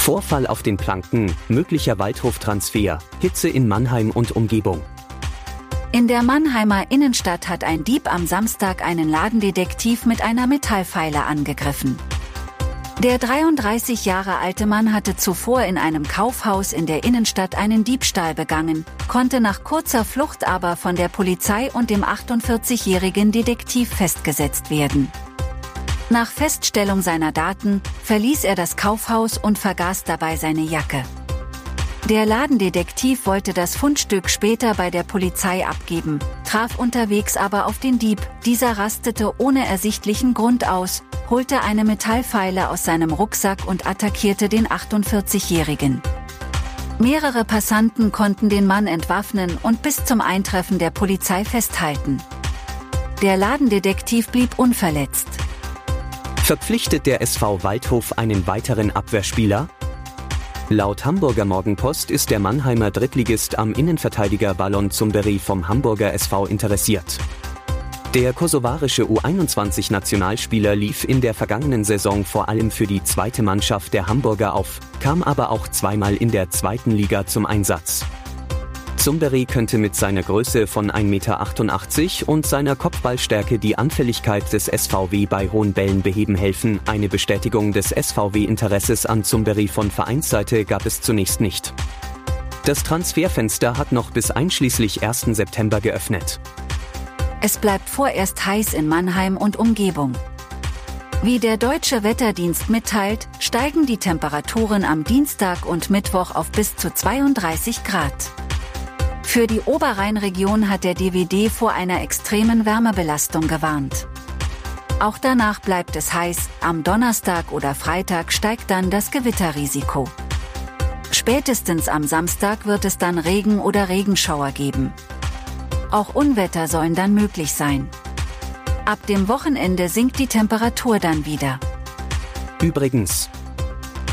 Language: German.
Vorfall auf den Planken, möglicher Waldhoftransfer, Hitze in Mannheim und Umgebung. In der Mannheimer Innenstadt hat ein Dieb am Samstag einen Ladendetektiv mit einer Metallpfeile angegriffen. Der 33 Jahre alte Mann hatte zuvor in einem Kaufhaus in der Innenstadt einen Diebstahl begangen, konnte nach kurzer Flucht aber von der Polizei und dem 48-jährigen Detektiv festgesetzt werden. Nach Feststellung seiner Daten verließ er das Kaufhaus und vergaß dabei seine Jacke. Der Ladendetektiv wollte das Fundstück später bei der Polizei abgeben, traf unterwegs aber auf den Dieb. Dieser rastete ohne ersichtlichen Grund aus, holte eine Metallpfeile aus seinem Rucksack und attackierte den 48-Jährigen. Mehrere Passanten konnten den Mann entwaffnen und bis zum Eintreffen der Polizei festhalten. Der Ladendetektiv blieb unverletzt. Verpflichtet der SV Waldhof einen weiteren Abwehrspieler? Laut Hamburger Morgenpost ist der Mannheimer Drittligist am Innenverteidiger Ballon Zumberi vom Hamburger SV interessiert. Der kosovarische U21-Nationalspieler lief in der vergangenen Saison vor allem für die zweite Mannschaft der Hamburger auf, kam aber auch zweimal in der zweiten Liga zum Einsatz. Zumberi könnte mit seiner Größe von 1,88 Meter und seiner Kopfballstärke die Anfälligkeit des SVW bei hohen Bällen beheben helfen. Eine Bestätigung des SVW-Interesses an Zumberi von Vereinsseite gab es zunächst nicht. Das Transferfenster hat noch bis einschließlich 1. September geöffnet. Es bleibt vorerst heiß in Mannheim und Umgebung. Wie der deutsche Wetterdienst mitteilt, steigen die Temperaturen am Dienstag und Mittwoch auf bis zu 32 Grad. Für die Oberrheinregion hat der DWD vor einer extremen Wärmebelastung gewarnt. Auch danach bleibt es heiß, am Donnerstag oder Freitag steigt dann das Gewitterrisiko. Spätestens am Samstag wird es dann Regen oder Regenschauer geben. Auch Unwetter sollen dann möglich sein. Ab dem Wochenende sinkt die Temperatur dann wieder. Übrigens,